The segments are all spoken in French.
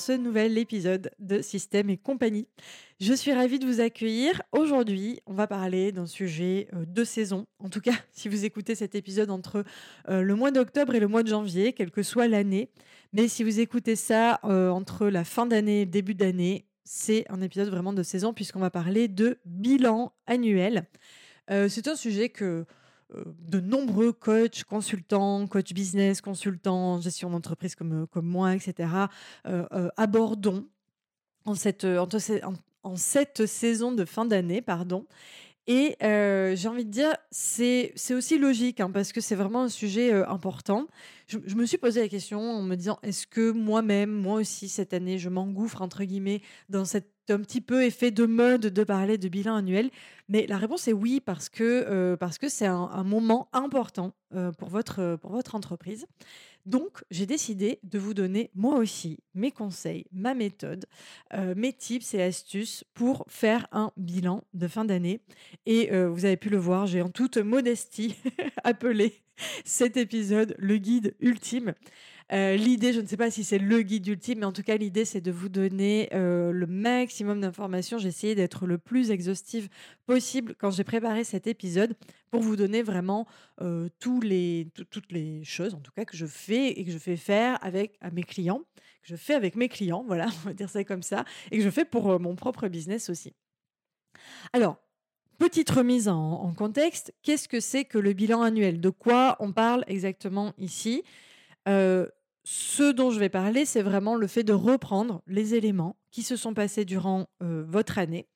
Ce nouvel épisode de Système et compagnie. Je suis ravie de vous accueillir. Aujourd'hui, on va parler d'un sujet euh, de saison. En tout cas, si vous écoutez cet épisode entre euh, le mois d'octobre et le mois de janvier, quelle que soit l'année. Mais si vous écoutez ça euh, entre la fin d'année et le début d'année, c'est un épisode vraiment de saison puisqu'on va parler de bilan annuel. c'est un sujet que de nombreux coachs, consultants, coach business, consultants, gestion d'entreprise comme, comme moi, etc., euh, euh, abordons en cette, en, cette saison de fin d'année, pardon. Et euh, j'ai envie de dire, c'est aussi logique, hein, parce que c'est vraiment un sujet important. Je, je, me suis posé la question en me disant, est-ce que moi-même, moi aussi, cette année, je m'engouffre, entre guillemets, dans cette un petit peu effet de mode de parler de bilan annuel Mais la réponse est oui, parce que euh, parce que c'est un, moment important euh, pour, votre, pour votre entreprise. Donc, j'ai décidé de vous donner moi aussi mes conseils, ma méthode, euh, mes tips et astuces pour faire un bilan de fin d'année. Et vous avez pu le voir, j'ai en toute modestie appelé cet épisode le guide ultime. Euh, l'idée, je ne sais pas si c'est le guide ultime, mais en tout cas, l'idée, c'est de vous donner euh, le maximum d'informations. J'ai essayé d'être le plus exhaustive possible quand j'ai préparé cet épisode pour vous donner vraiment euh, toutes les choses, en tout cas, que je fais et que je fais faire avec mes clients, que je fais avec mes clients, voilà, on va dire ça comme ça, et que je fais pour mon propre business aussi. Alors, Petite remise en contexte, qu'est-ce que c'est que le bilan annuel? De quoi on parle exactement ici? Ce dont je vais parler, c'est vraiment le fait de reprendre les éléments qui se sont passés durant euh, votre année,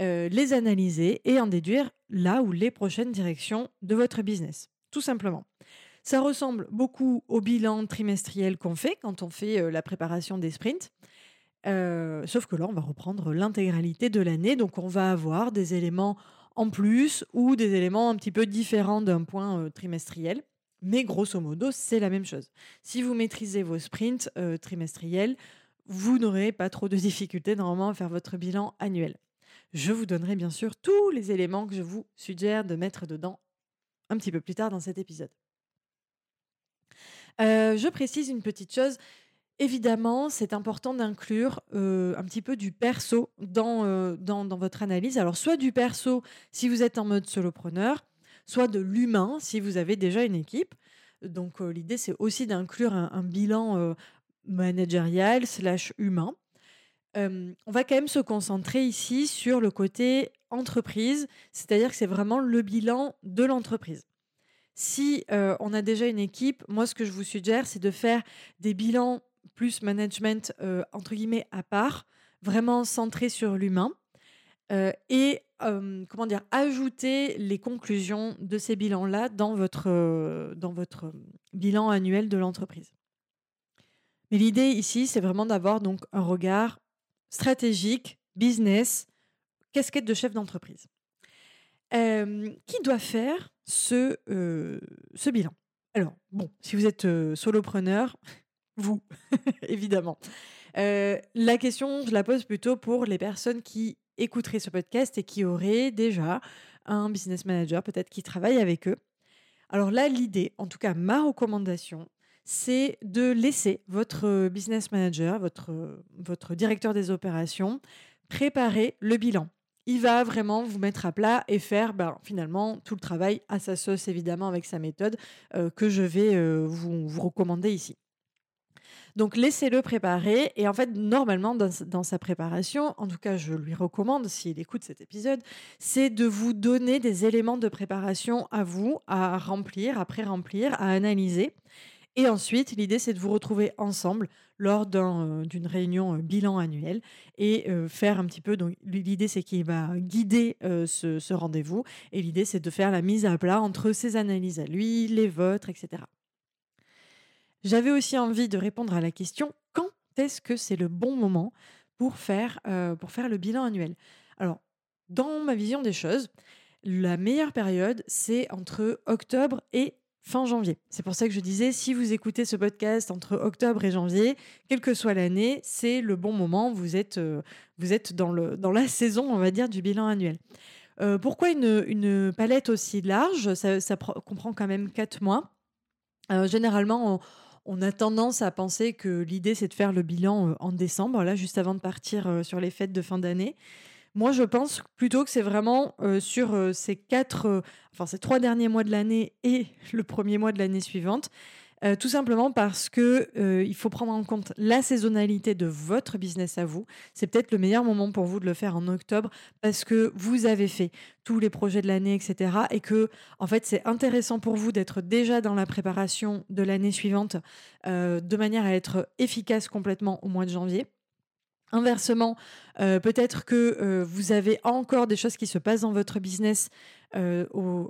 euh, les analyser et en déduire là ou les prochaines directions de votre business, tout simplement. Ça ressemble beaucoup au bilan trimestriel qu'on fait quand on fait euh, la préparation des sprints. sauf que là, on va reprendre l'intégralité de l'année, donc on va avoir des éléments en plus ou des éléments un petit peu différents d'un point trimestriel. Mais grosso modo, c'est la même chose. Si vous maîtrisez vos sprints euh, trimestriels, vous n'aurez pas trop de difficultés normalement à faire votre bilan annuel. Je vous donnerai bien sûr tous les éléments que je vous suggère de mettre dedans un petit peu plus tard dans cet épisode. Euh, je précise une petite chose. Évidemment, c'est important d'inclure euh, un petit peu du perso dans, dans, dans, votre analyse. Alors, soit du perso si vous êtes en mode solopreneur, soit de l'humain si vous avez déjà une équipe. Donc euh, l'idée, c'est aussi d'inclure un, bilan euh, managérial slash humain. Euh, on va quand même se concentrer ici sur le côté entreprise, c'est-à-dire que c'est vraiment le bilan de l'entreprise. Si on a déjà une équipe, moi ce que je vous suggère, c'est de faire des bilans plus management entre guillemets à part, vraiment centrés sur l'humain. et comment dire, ajouter les conclusions de ces bilans-là dans votre, dans votre bilan annuel de l'entreprise. Mais l'idée ici, c'est vraiment d'avoir donc un regard stratégique, business, casquette de chef d'entreprise. qui doit faire ce, ce bilan? Alors, bon, si vous êtes solopreneur, vous, évidemment. la question, je la pose plutôt pour les personnes qui écouteraient ce podcast et qui auraient déjà un business manager, peut-être qui travaille avec eux. Alors là, l'idée, en tout cas ma recommandation, c'est de laisser votre business manager, votre, votre directeur des opérations, préparer le bilan. Il va vraiment vous mettre à plat et faire ben, finalement tout le travail à sa sauce, évidemment, avec sa méthode euh, que je vais euh, vous, vous recommander ici. Donc laissez-le préparer. Et en fait, normalement, dans, sa préparation, en tout cas, je lui recommande, s'il écoute cet épisode, c'est de vous donner des éléments de préparation à vous, à remplir, à pré-remplir, à analyser. Et ensuite, l'idée, c'est de vous retrouver ensemble lors euh, d'une réunion euh, bilan annuel et euh, faire un petit peu. Donc, l'idée, c'est qu'il va guider ce, ce rendez-vous. Et l'idée, c'est de faire la mise à plat entre ses analyses à lui, les vôtres, etc. J'avais aussi envie de répondre à la question quand est-ce que c'est le bon moment pour faire, pour faire le bilan annuel? Alors, dans ma vision des choses, la meilleure période, c'est entre octobre et fin janvier. C'est pour ça que je disais, si vous écoutez ce podcast entre octobre et janvier, quelle que soit l'année, c'est le bon moment. Vous êtes, vous êtes dans, le, dans la saison, on va dire, du bilan annuel. pourquoi une, une, palette aussi large? Ça, comprend quand même quatre mois. généralement, on, on a tendance à penser que l'idée, c'est de faire le bilan euh, en décembre, là, juste avant de partir euh, sur les fêtes de fin d'année. Moi, je pense plutôt que c'est vraiment euh, sur quatre, enfin ces trois derniers mois de l'année et le premier mois de l'année suivante, euh, tout simplement parce que euh, il faut prendre en compte la saisonnalité de votre business à vous. C'est peut-être le meilleur moment pour vous de le faire en octobre parce que vous avez fait tous les projets de l'année, etc. Et que, en fait, c'est intéressant pour vous d'être déjà dans la préparation de l'année suivante euh, de manière à être efficace complètement au mois de janvier. Inversement, peut-être que vous avez encore des choses qui se passent dans votre business euh,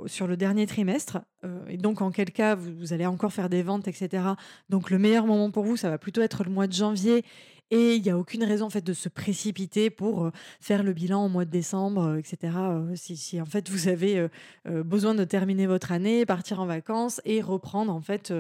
sur le dernier trimestre. Euh, et donc, en quel cas, vous, allez encore faire des ventes, etc. Donc, le meilleur moment pour vous, ça va plutôt être le mois de janvier et il n'y a aucune raison en fait de se précipiter pour euh, faire le bilan au mois de décembre, euh, etc. Euh, si, en fait vous avez besoin de terminer votre année, partir en vacances et reprendre en fait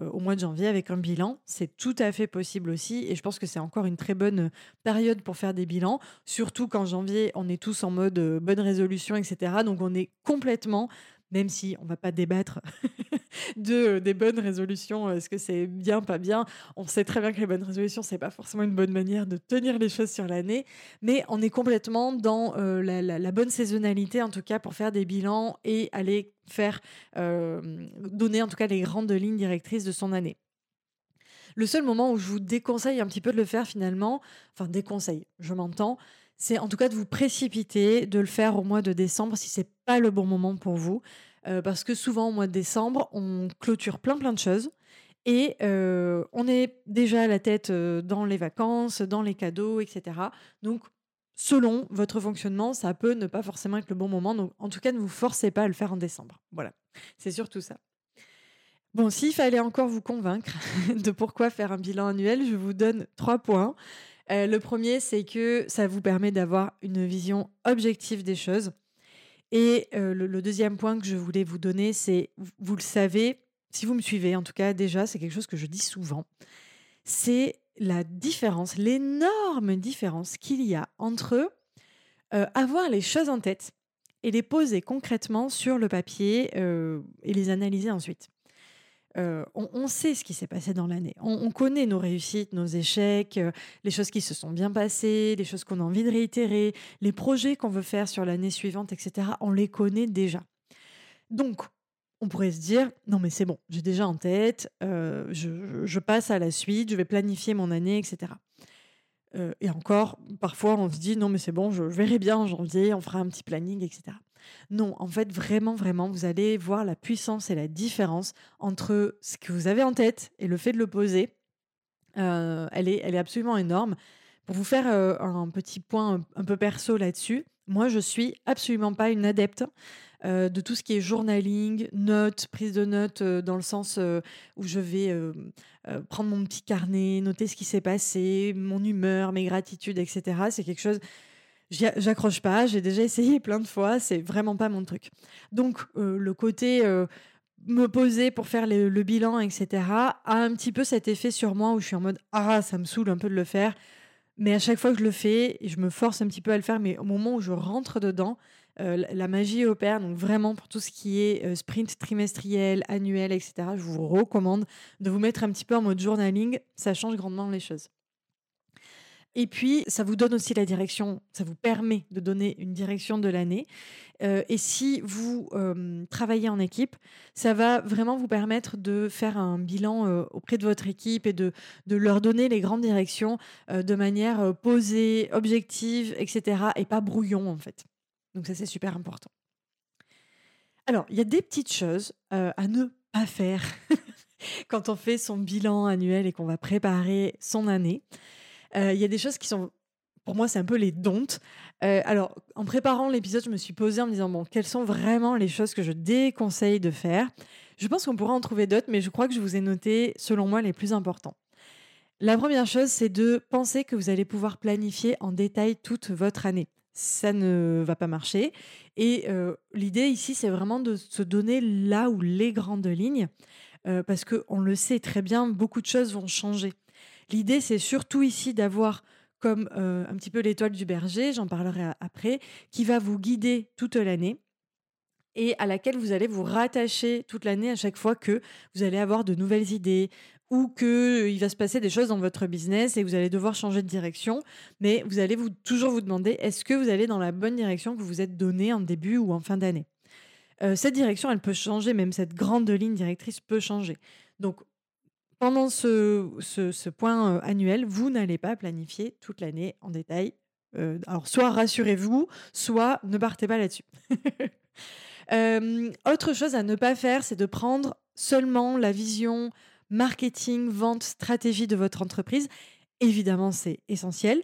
au mois de janvier avec un bilan, c'est tout à fait possible aussi. Et je pense que c'est encore une très bonne période pour faire des bilans, surtout qu'en janvier on est tous en mode bonne résolution, etc. Donc on est complètement même si on va pas débattre de euh, des bonnes résolutions, est-ce que c'est bien, pas bien. On sait très bien que les bonnes résolutions, c'est pas forcément une bonne manière de tenir les choses sur l'année, mais on est complètement dans euh, la, bonne saisonnalité, en tout cas, pour faire des bilans et aller faire euh, donner en tout cas les grandes lignes directrices de son année. Le seul moment où je vous déconseille un petit peu de le faire finalement, enfin déconseille, je m'entends, c'est en tout cas de vous précipiter, de le faire au mois de décembre si c'est pas le bon moment pour vous. Euh, parce que souvent au mois de décembre, on clôture plein plein de choses et euh, on est déjà à la tête euh, dans les vacances, dans les cadeaux, etc. Donc, selon votre fonctionnement, ça peut ne pas forcément être le bon moment. Donc, en tout cas, ne vous forcez pas à le faire en décembre. Voilà, c'est surtout ça. Bon, s'il fallait encore vous convaincre de pourquoi faire un bilan annuel, je vous donne trois points. Euh, le premier, c'est que ça vous permet d'avoir une vision objective des choses. Et euh, le, deuxième point que je voulais vous donner, c'est, vous le savez, si vous me suivez, en tout cas déjà, c'est quelque chose que je dis souvent, c'est la différence, l'énorme différence qu'il y a entre euh, avoir les choses en tête et les poser concrètement sur le papier et les analyser ensuite. Euh, on, sait ce qui s'est passé dans l'année. On, connaît nos réussites, nos échecs, euh, les choses qui se sont bien passées, les choses qu'on a envie de réitérer, les projets qu'on veut faire sur l'année suivante, etc. On les connaît déjà. Donc, on pourrait se dire, non mais c'est bon, j'ai déjà en tête, euh, je, passe à la suite, je vais planifier mon année, etc. et encore, parfois on se dit, non mais c'est bon, je verrai bien en janvier, on fera un petit planning, etc. Non, en fait, vraiment, vraiment, vous allez voir la puissance et la différence entre ce que vous avez en tête et le fait de le poser. Euh, elle, est, elle est absolument énorme. Pour vous faire euh, un petit point un, peu perso là-dessus, moi, je suis absolument pas une adepte euh, de tout ce qui est journaling, notes, prise de notes dans le sens où je vais prendre mon petit carnet, noter ce qui s'est passé, mon humeur, mes gratitudes, etc. C'est quelque chose j'accroche pas, j'ai déjà essayé plein de fois, c'est vraiment pas mon truc. Donc euh, le côté euh, me poser pour faire le bilan, etc., a un petit peu cet effet sur moi où je suis en mode ah ça me saoule un peu de le faire, mais à chaque fois que je le fais, je me force un petit peu à le faire, mais au moment où je rentre dedans, euh, la magie opère. Donc vraiment pour tout ce qui est sprint trimestriel, annuel, etc., je vous recommande de vous mettre un petit peu en mode journaling, ça change grandement les choses. Et puis, ça vous donne aussi la direction, ça vous permet de donner une direction de l'année. Euh, et si vous euh, travaillez en équipe, ça va vraiment vous permettre de faire un bilan euh, auprès de votre équipe et de, de leur donner les grandes directions de manière posée, objective, etc. Et pas brouillon, en fait. Donc ça, c'est super important. Alors, il y a des petites choses à ne pas faire quand on fait son bilan annuel et qu'on va préparer son année. Euh, il y a des choses qui sont pour moi, c'est un peu les don'ts. Euh, alors, en préparant l'épisode, je me suis posée en me disant, bon, quelles sont vraiment les choses que je déconseille de faire? Je pense qu'on pourra en trouver d'autres, mais je crois que je vous ai noté, selon moi, les plus importants. La première chose, c'est de penser que vous allez pouvoir planifier en détail toute votre année. Ça ne va pas marcher. Et l'idée ici, c'est vraiment de se donner là où les grandes lignes, parce qu'on le sait très bien, beaucoup de choses vont changer. L'idée, c'est surtout ici d'avoir comme un petit peu l'étoile du berger, j'en parlerai après, qui va vous guider toute l'année et à laquelle vous allez vous rattacher toute l'année à chaque fois que vous allez avoir de nouvelles idées, ou qu'il va se passer des choses dans votre business et vous allez devoir changer de direction, mais vous allez toujours vous demander est-ce que vous allez dans la bonne direction que vous vous êtes donnée en début ou en fin d'année? Euh, cette direction, elle peut changer, même cette grande ligne directrice peut changer. Donc, pendant ce, point euh, annuel, vous n'allez pas planifier toute l'année en détail. Euh, alors, soit rassurez-vous, soit ne partez pas là-dessus. autre chose à ne pas faire, c'est de prendre seulement la vision marketing, vente, stratégie de votre entreprise. Évidemment, c'est essentiel,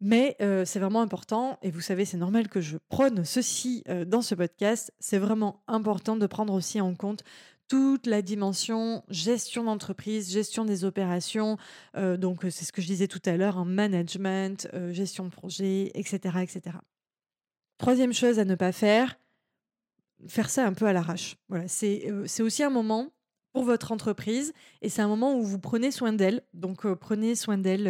mais euh, c'est vraiment important. Et vous savez, c'est normal que je prône ceci euh, dans ce podcast. C'est vraiment important de prendre aussi en compte toute la dimension gestion d'entreprise, gestion des opérations. Euh, donc, c'est ce que je disais tout à l'heure, en management, gestion de projet, etc., etc. Troisième chose à ne pas faire, faire ça un peu à l'arrache. Voilà, c'est aussi un moment pour votre entreprise et c'est un moment où vous prenez soin d'elle. Donc prenez soin d'elle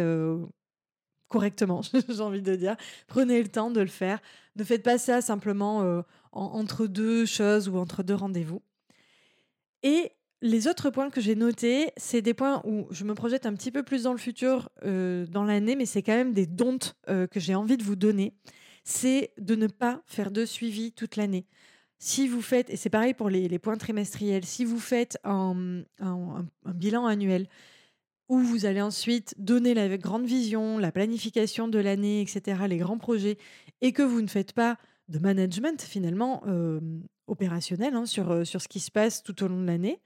correctement, j'ai envie de dire. Prenez le temps de le faire. Ne faites pas ça simplement euh, entre deux choses ou entre deux rendez-vous. Et les autres points que j'ai notés, c'est des points où je me projette un petit peu plus dans le futur, dans l'année, mais c'est quand même des dons que j'ai envie de vous donner. C'est de ne pas faire de suivi toute l'année. Si vous faites, et c'est pareil pour les, points trimestriels, si vous faites un, bilan annuel où vous allez ensuite donner la grande vision, la planification de l'année, etc., les grands projets, et que vous ne faites pas de management finalement euh, opérationnel hein, sur, euh, sur ce qui se passe tout au long de l'année,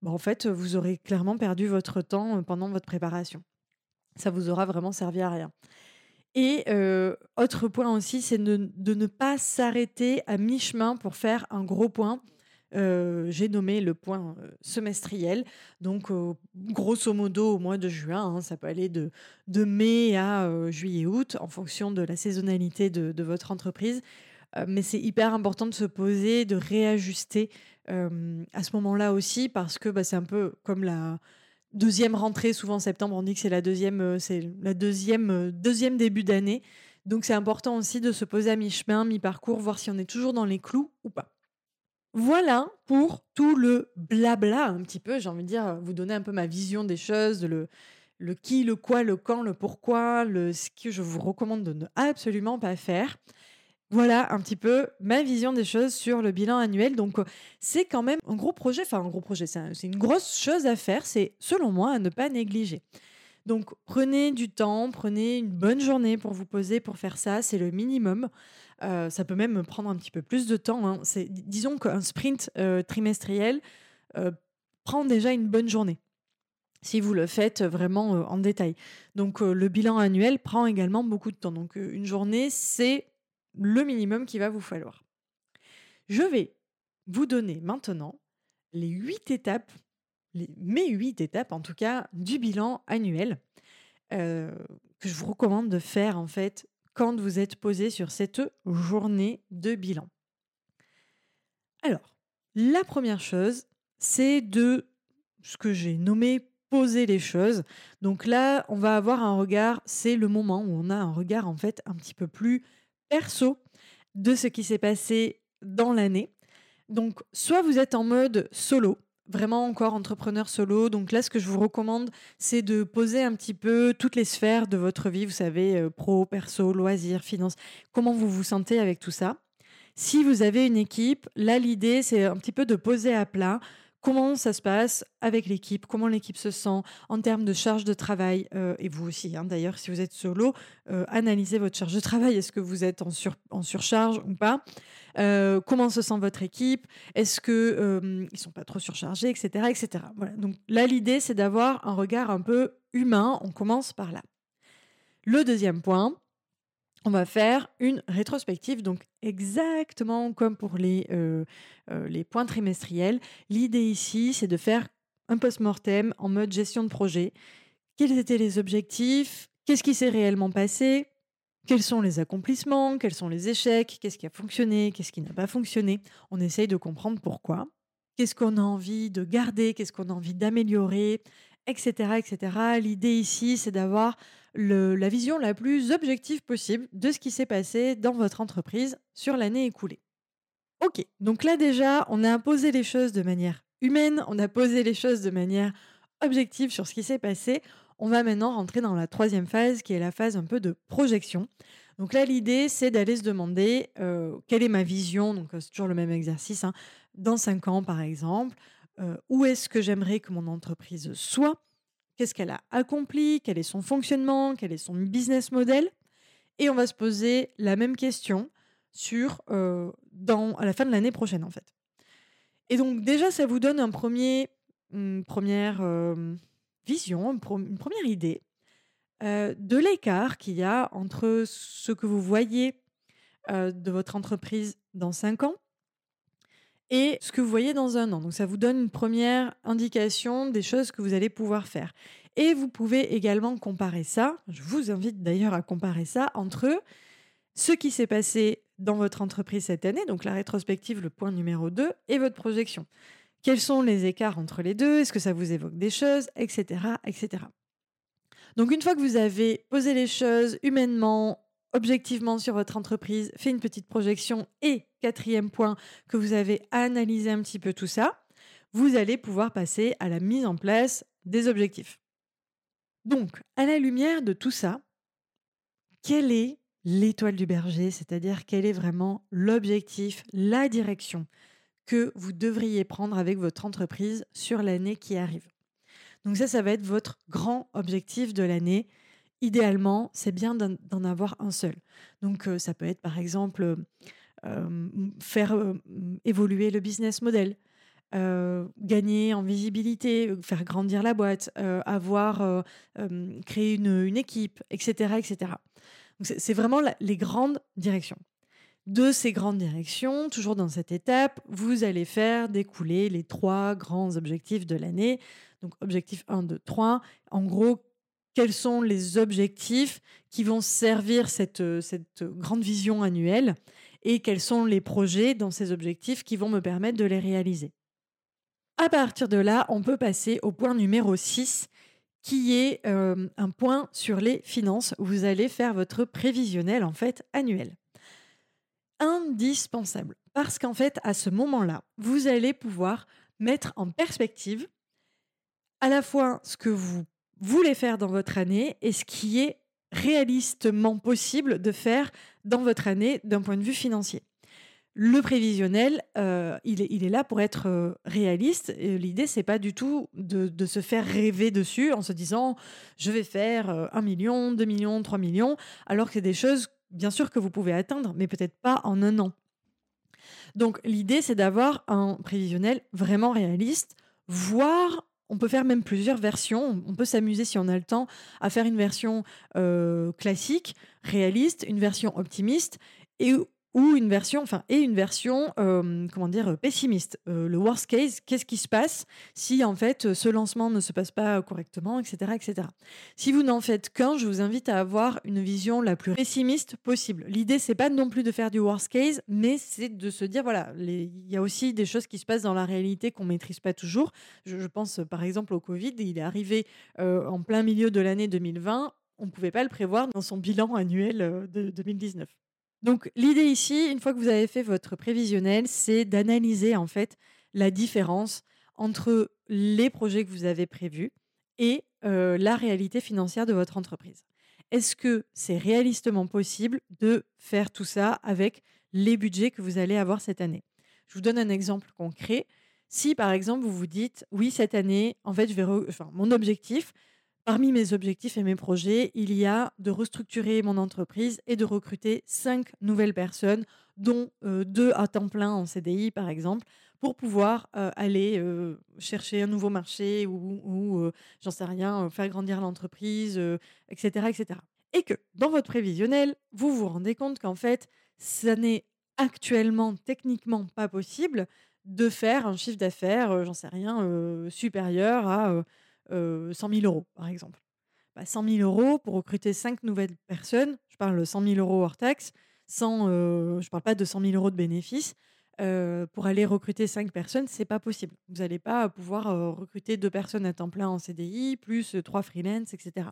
bah, en fait, vous aurez clairement perdu votre temps euh, pendant votre préparation. Ça vous aura vraiment servi à rien. Et autre point aussi, c'est de, ne pas s'arrêter à mi-chemin pour faire un gros point. J'ai nommé le point semestriel. Donc, grosso modo, au mois de juin, hein, ça peut aller de, de mai à juillet-août en fonction de la saisonnalité de, votre entreprise. mais c'est hyper important de se poser, de réajuster à ce moment-là aussi, parce que bah, c'est un peu comme la, deuxième rentrée, souvent en septembre, on dit que c'est la deuxième, c'est la deuxième début d'année. Donc c'est important aussi de se poser à mi-chemin, mi-parcours, voir si on est toujours dans les clous ou pas. Voilà pour tout le blabla un petit peu, j'ai envie de dire, vous donner un peu ma vision des choses, le, le qui, le quoi, le quand, le pourquoi, le, ce que je vous recommande de ne absolument pas faire. Voilà un petit peu ma vision des choses sur le bilan annuel. Donc, euh, c'est quand même un gros projet, enfin un gros projet, c'est une grosse chose à faire, c'est selon moi à ne pas négliger. Donc, prenez du temps, prenez une bonne journée pour vous poser pour faire ça, c'est le minimum. Euh, ça peut même prendre un petit peu plus de temps. Hein. C'est, disons qu'un sprint euh, trimestriel prend déjà une bonne journée si vous le faites vraiment en détail. Donc, le bilan annuel prend également beaucoup de temps. Donc, une journée, c'est le minimum qu'il va vous falloir. Je vais vous donner maintenant les huit étapes, mes huit étapes en tout cas, du bilan annuel euh, que je vous recommande de faire en fait quand vous êtes posé sur cette journée de bilan. Alors, la première chose, c'est de ce que j'ai nommé poser les choses. Donc là, on va avoir un regard, c'est le moment où on a un regard en fait un petit peu plus perso de ce qui s'est passé dans l'année. Donc, soit vous êtes en mode solo, vraiment encore entrepreneur solo. Donc là, ce que je vous recommande, c'est de poser un petit peu toutes les sphères de votre vie, vous savez, euh, pro, perso, loisirs, finance, comment vous vous sentez avec tout ça? Si vous avez une équipe, là, l'idée, c'est un petit peu de poser à plat comment ça se passe avec l'équipe, comment l'équipe se sent en termes de charge de travail, euh, et vous aussi, hein, d'ailleurs, si vous êtes solo, euh, analysez votre charge de travail. Est-ce que vous êtes en, surcharge ou pas? Euh, Comment se sent votre équipe? Est-ce qu'ils ne sont pas trop surchargés, etc. etc. Voilà. Donc là, l'idée, c'est d'avoir un regard un peu humain. On commence par là. Le deuxième point, on va faire une rétrospective, donc exactement comme pour les, euh, euh, les points trimestriels. L'idée ici, c'est de faire un post-mortem en mode gestion de projet. quels étaient les objectifs, qu'est-ce qui s'est réellement passé, quels sont les accomplissements, quels sont les échecs, qu'est-ce qui a fonctionné, qu'est-ce qui n'a pas fonctionné? On essaye de comprendre pourquoi. Qu'est-ce qu'on a envie de garder, qu'est-ce qu'on a envie d'améliorer, etc. etc. L'idée ici, c'est d'avoir la vision la plus objective possible de ce qui s'est passé dans votre entreprise sur l'année écoulée. Ok, donc là déjà, on a posé les choses de manière humaine, on a posé les choses de manière objective sur ce qui s'est passé. On va maintenant rentrer dans la troisième phase qui est la phase un peu de projection. Donc là, l'idée, c'est d'aller se demander euh, quelle est ma vision, donc euh, c'est toujours le même exercice, hein, dans cinq ans par exemple, euh, où est-ce que j'aimerais que mon entreprise soit, qu'est-ce qu'elle a accompli, quel est son fonctionnement, quel est son business model. Et on va se poser la même question sur, dans, à la fin de l'année prochaine en fait. Et donc déjà, ça vous donne un premier, une première vision, une, première idée de l'écart qu'il y a entre ce que vous voyez de votre entreprise dans cinq ans et ce que vous voyez dans un an. Donc ça vous donne une première indication des choses que vous allez pouvoir faire. Et vous pouvez également comparer ça, je vous invite d'ailleurs à comparer ça entre ce qui s'est passé dans votre entreprise cette année, donc la rétrospective, le point numéro 2, et votre projection. Quels sont les écarts entre les deux? Est-ce que ça vous évoque des choses? Etc. etc. Donc une fois que vous avez posé les choses humainement, objectivement sur votre entreprise, fait une petite projection et quatrième point, que vous avez analysé un petit peu tout ça, vous allez pouvoir passer à la mise en place des objectifs. Donc, à la lumière de tout ça, quelle est l'étoile du berger, c'est-à-dire quel est vraiment l'objectif, la direction que vous devriez prendre avec votre entreprise sur l'année qui arrive? Donc ça, ça va être votre grand objectif de l'année. Idéalement, c'est bien d'en avoir un seul. Donc euh, ça peut être par exemple euh, faire euh, évoluer le business model, gagner en visibilité, faire grandir la boîte, avoir créé une, équipe, etc. etc. C'est vraiment les grandes directions de ces grandes directions, toujours dans cette étape, vous allez faire découler les trois grands objectifs de l'année. Donc objectif 1, 2, 3. En gros, quels sont les objectifs qui vont servir cette, cette grande vision annuelle et quels sont les projets dans ces objectifs qui vont me permettre de les réaliser. À partir de là, on peut passer au point numéro 6 qui est euh, un point sur les finances. Vous allez faire votre prévisionnel en fait annuel indispensable. Parce qu'en fait, à ce moment-là, vous allez pouvoir mettre en perspective à la fois ce que vous voulez faire dans votre année et ce qui est réalistement possible de faire dans votre année d'un point de vue financier. Le prévisionnel, euh, il, est, là pour être euh, réaliste. L'idée, c'est pas du tout de, de, se faire rêver dessus en se disant je vais faire 1 euh, million, 2 millions, 3 millions, alors que c'est des choses bien sûr que vous pouvez atteindre, mais peut-être pas en un an. Donc l'idée, c'est d'avoir un prévisionnel vraiment réaliste, voire on peut faire même plusieurs versions. On peut s'amuser, si on a le temps, à faire une version euh, classique, réaliste, une version optimiste, et ou une version, enfin, et une version, euh, comment dire, pessimiste. Euh, le worst case, qu'est-ce qui se passe si en fait ce lancement ne se passe pas correctement, etc., etc. Si vous n'en faites qu'un, je vous invite à avoir une vision la plus pessimiste possible. L'idée, c'est pas non plus de faire du worst case, mais c'est de se dire voilà, il y a aussi des choses qui se passent dans la réalité qu'on maîtrise pas toujours. Je, pense par exemple au Covid, il est arrivé euh, en plein milieu de l'année 2020 on ne pouvait pas le prévoir dans son bilan annuel de 2019. Donc l'idée ici, une fois que vous avez fait votre prévisionnel, c'est d'analyser en fait la différence entre les projets que vous avez prévus et euh, la réalité financière de votre entreprise. Est-ce que c'est réalistement possible de faire tout ça avec les budgets que vous allez avoir cette année? Je vous donne un exemple concret. Si par exemple vous vous dites oui cette année, en fait je vais, mon objectif Parmi mes objectifs et mes projets, il y a de restructurer mon entreprise et de recruter cinq nouvelles personnes, dont euh, deux à temps plein en CDI par exemple, pour pouvoir euh, aller euh, chercher un nouveau marché ou, j'en sais rien, faire grandir l'entreprise, etc., etc. Et que dans votre prévisionnel, vous vous rendez compte qu'en fait, ça n'est actuellement techniquement pas possible de faire un chiffre d'affaires, j'en sais rien, supérieur à 100 000 euros, par exemple. 100 000 euros pour recruter 5 nouvelles personnes. Je parle de 100 000 euros hors taxe, sans, je ne parle pas de 100 000 euros de bénéfices. pour aller recruter 5 personnes, c'est pas possible. Vous n'allez pas pouvoir recruter deux personnes à temps plein en CDI, plus trois freelance, etc.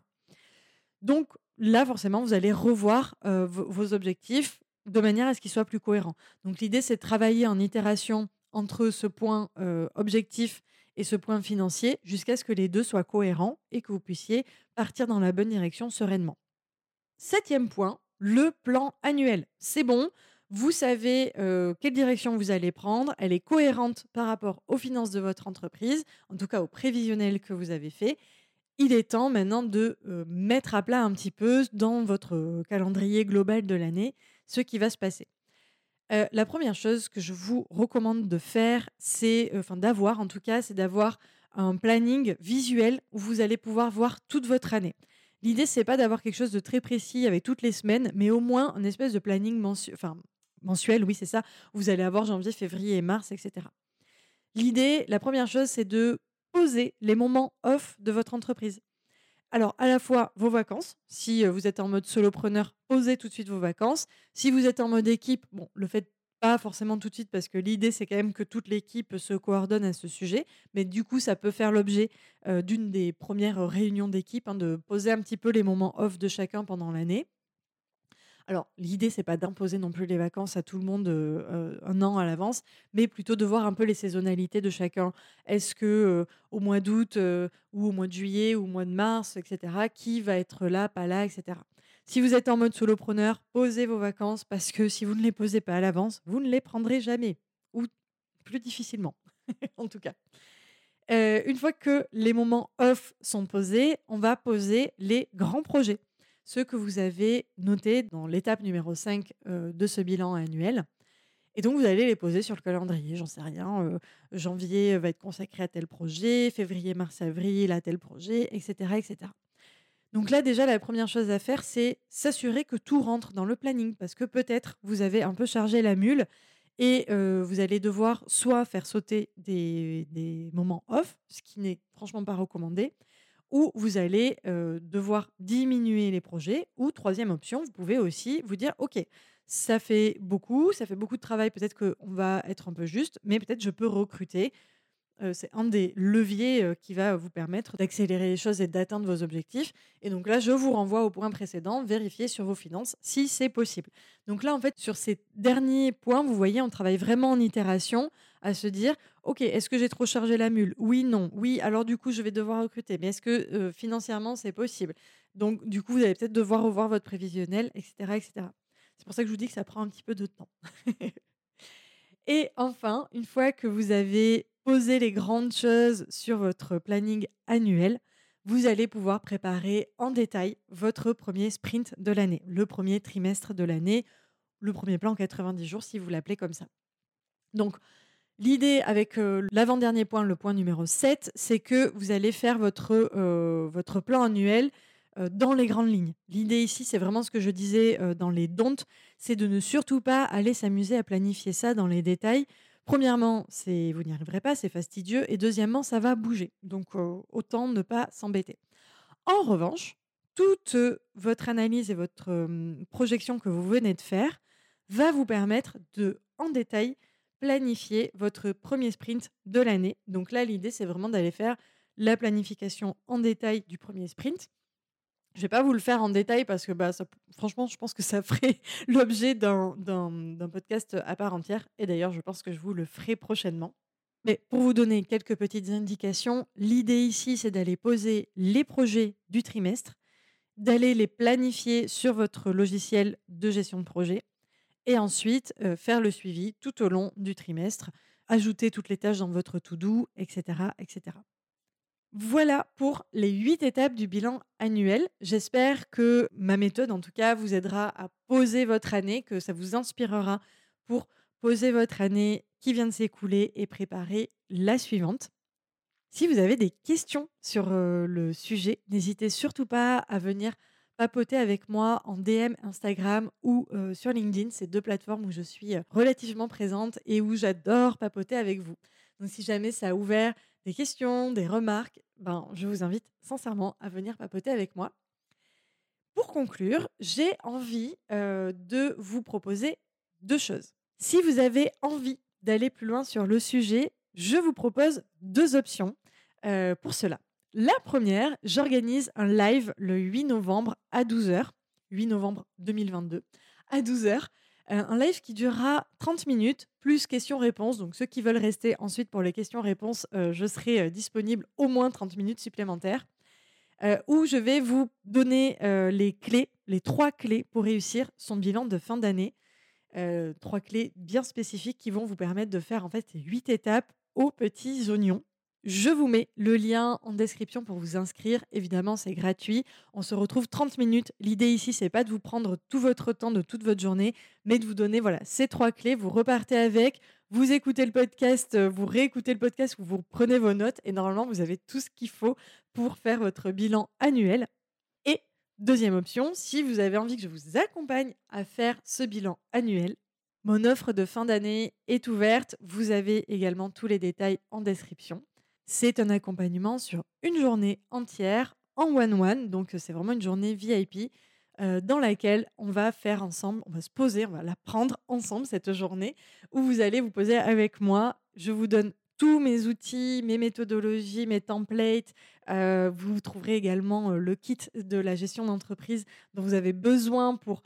Donc là, forcément, vous allez revoir vos objectifs de manière à ce qu'ils soient plus cohérents. Donc l'idée, c'est de travailler en itération entre ce point objectif et ce point financier jusqu'à ce que les deux soient cohérents et que vous puissiez partir dans la bonne direction sereinement. Septième point, le plan annuel. C'est bon, vous savez quelle direction vous allez prendre, elle est cohérente par rapport aux finances de votre entreprise, en tout cas au prévisionnel que vous avez fait. Il est temps maintenant de mettre à plat un petit peu dans votre calendrier global de l'année ce qui va se passer. La première chose que je vous recommande de faire, c'est, enfin d'avoir en tout cas, c'est d'avoir un planning visuel où vous allez pouvoir voir toute votre année. L'idée, c'est pas d'avoir quelque chose de très précis avec toutes les semaines, mais au moins un espèce de planning enfin, mensuel, oui, c'est ça. Vous allez avoir janvier, février mars, etc. L'idée, la première chose, c'est de poser les moments off de votre entreprise. Alors, à la fois vos vacances, si vous êtes en mode solopreneur, posez tout de suite vos vacances. Si vous êtes en mode équipe, bon, le faites pas forcément tout de suite parce que l'idée, c'est quand même que toute l'équipe se coordonne à ce sujet. Mais du coup, ça peut faire l'objet d'une des premières réunions d'équipe, hein, de poser un petit peu les moments off de chacun pendant l'année. Alors, l'idée, c'est pas d'imposer non plus les vacances à tout le monde un an à l'avance, mais plutôt de voir un peu les saisonnalités de chacun. Est-ce que au mois d'août ou au mois de juillet ou au mois de mars, etc., qui va être là, pas là, etc. Si vous êtes en mode solopreneur, posez vos vacances parce que si vous ne les posez pas à l'avance, vous ne les prendrez jamais ou plus difficilement, en tout cas. une fois que les moments off sont posés, on va poser les grands projets ce que vous avez noté dans l'étape numéro 5 de ce bilan annuel. Et donc, vous allez les poser sur le calendrier. J'en sais rien. janvier va être consacré à tel projet, février, mars, avril à tel projet, etc., etc. Donc là, déjà, la première chose à faire, c'est s'assurer que tout rentre dans le planning. Parce que peut-être vous avez un peu chargé la mule et vous allez devoir soit faire sauter des moments off, ce qui n'est franchement pas recommandé, ou vous allez devoir diminuer les projets. Ou troisième option, vous pouvez aussi vous dire, OK, ça fait beaucoup, ça fait beaucoup de travail, peut-être qu'on va être un peu juste, mais peut-être je peux recruter. C'est un des leviers qui va vous permettre d'accélérer les choses et d'atteindre vos objectifs. Et donc là, je vous renvoie au point précédent, vérifier sur vos finances si c'est possible. Donc là, en fait, sur ces derniers points, vous voyez, on travaille vraiment en itération à se dire, OK, est-ce que j'ai trop chargé la mule? Oui, non. Oui, alors du coup, je vais devoir recruter. Mais est-ce que financièrement, c'est possible? Donc, du coup, vous allez peut-être devoir revoir votre prévisionnel, etc. etc. C'est pour ça que je vous dis que ça prend un petit peu de temps. Et enfin, une fois que vous avez posé les grandes choses sur votre planning annuel, vous allez pouvoir préparer en détail votre premier sprint de l'année, le premier trimestre de l'année, le premier plan 90 jours si vous l'appelez comme ça. Donc, L'idée avec l'avant-dernier point, le point numéro 7, c'est que vous allez faire votre, votre plan annuel dans les grandes lignes. L'idée ici, c'est vraiment ce que je disais dans les don'ts, c'est de ne surtout pas aller s'amuser à planifier ça dans les détails. Premièrement, vous n'y arriverez pas, c'est fastidieux. Et deuxièmement, ça va bouger. Donc, autant ne pas s'embêter. En revanche, toute votre analyse et votre projection que vous venez de faire va vous permettre de, en détail, planifier votre premier sprint de l'année. Donc là, l'idée, c'est vraiment d'aller faire la planification en détail du premier sprint. Je ne vais pas vous le faire en détail parce que bah, franchement, je pense que ça ferait l'objet d'un podcast à part entière. Et d'ailleurs, je pense que je vous le ferai prochainement. Mais pour vous donner quelques petites indications, l'idée ici, c'est d'aller poser les projets du trimestre, d'aller les planifier sur votre logiciel de gestion de projet et ensuite faire le suivi tout au long du trimestre, ajouter toutes les tâches dans votre to-do, etc., etc. Voilà pour les huit étapes du bilan annuel. J'espère que ma méthode, en tout cas, vous aidera à poser votre année, que ça vous inspirera pour poser votre année qui vient de s'écouler et préparer la suivante. Si vous avez des questions sur le sujet, n'hésitez surtout pas à venir papoter avec moi en DM Instagram ou sur LinkedIn. C'est deux plateformes où je suis relativement présente et où j'adore papoter avec vous. Donc si jamais ça a ouvert des questions, des remarques, ben, je vous invite sincèrement à venir papoter avec moi. Pour conclure, j'ai envie de vous proposer deux choses. Si vous avez envie d'aller plus loin sur le sujet, je vous propose deux options pour cela. La première, j'organise un live le 8 novembre à 12h, 8 novembre 2022, à 12h. Un live qui durera 30 minutes, plus questions-réponses. Donc ceux qui veulent rester ensuite pour les questions-réponses, je serai disponible au moins 30 minutes supplémentaires. où je vais vous donner les clés, les trois clés pour réussir son bilan de fin d'année. trois clés bien spécifiques qui vont vous permettre de faire en fait huit étapes aux petits oignons. Je vous mets le lien en description pour vous inscrire. Évidemment, c'est gratuit. On se retrouve 30 minutes. L'idée ici, c'est pas de vous prendre tout votre temps de toute votre journée, mais de vous donner voilà ces trois clés. Vous repartez avec, vous écoutez le podcast, euh, vous réécoutez le podcast, vous prenez vos notes et normalement, vous avez tout ce qu'il faut pour faire votre bilan annuel. Et deuxième option, si vous avez envie que je vous accompagne à faire ce bilan annuel, mon offre de fin d'année est ouverte. Vous avez également tous les détails en description. C'est un accompagnement sur une journée entière en one-one, donc c'est vraiment une journée VIP euh, dans laquelle on va faire ensemble, on va se poser, on va la prendre ensemble cette journée où vous allez vous poser avec moi. Je vous donne tous mes outils, mes méthodologies, mes templates. Euh, vous trouverez également euh, le kit de la gestion d'entreprise dont vous avez besoin pour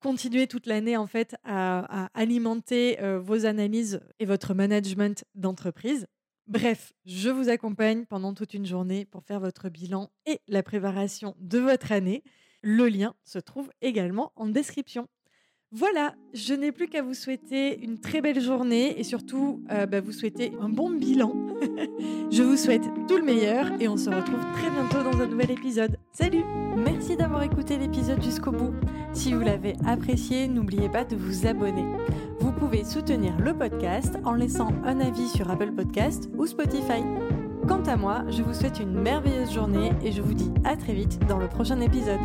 continuer toute l'année en fait à, alimenter vos analyses et votre management d'entreprise. Bref, je vous accompagne pendant toute une journée pour faire votre bilan et la préparation de votre année. Le lien se trouve également en description. Voilà, je n'ai plus qu'à vous souhaiter une très belle journée et surtout euh, bah, vous souhaiter un bon bilan. je vous souhaite tout le meilleur et on se retrouve très bientôt dans un nouvel épisode. Salut Merci d'avoir écouté l'épisode jusqu'au bout. Si vous l'avez apprécié, n'oubliez pas de vous abonner. Vous pouvez soutenir le podcast en laissant un avis sur Apple Podcast ou Spotify. Quant à moi, je vous souhaite une merveilleuse journée et je vous dis à très vite dans le prochain épisode.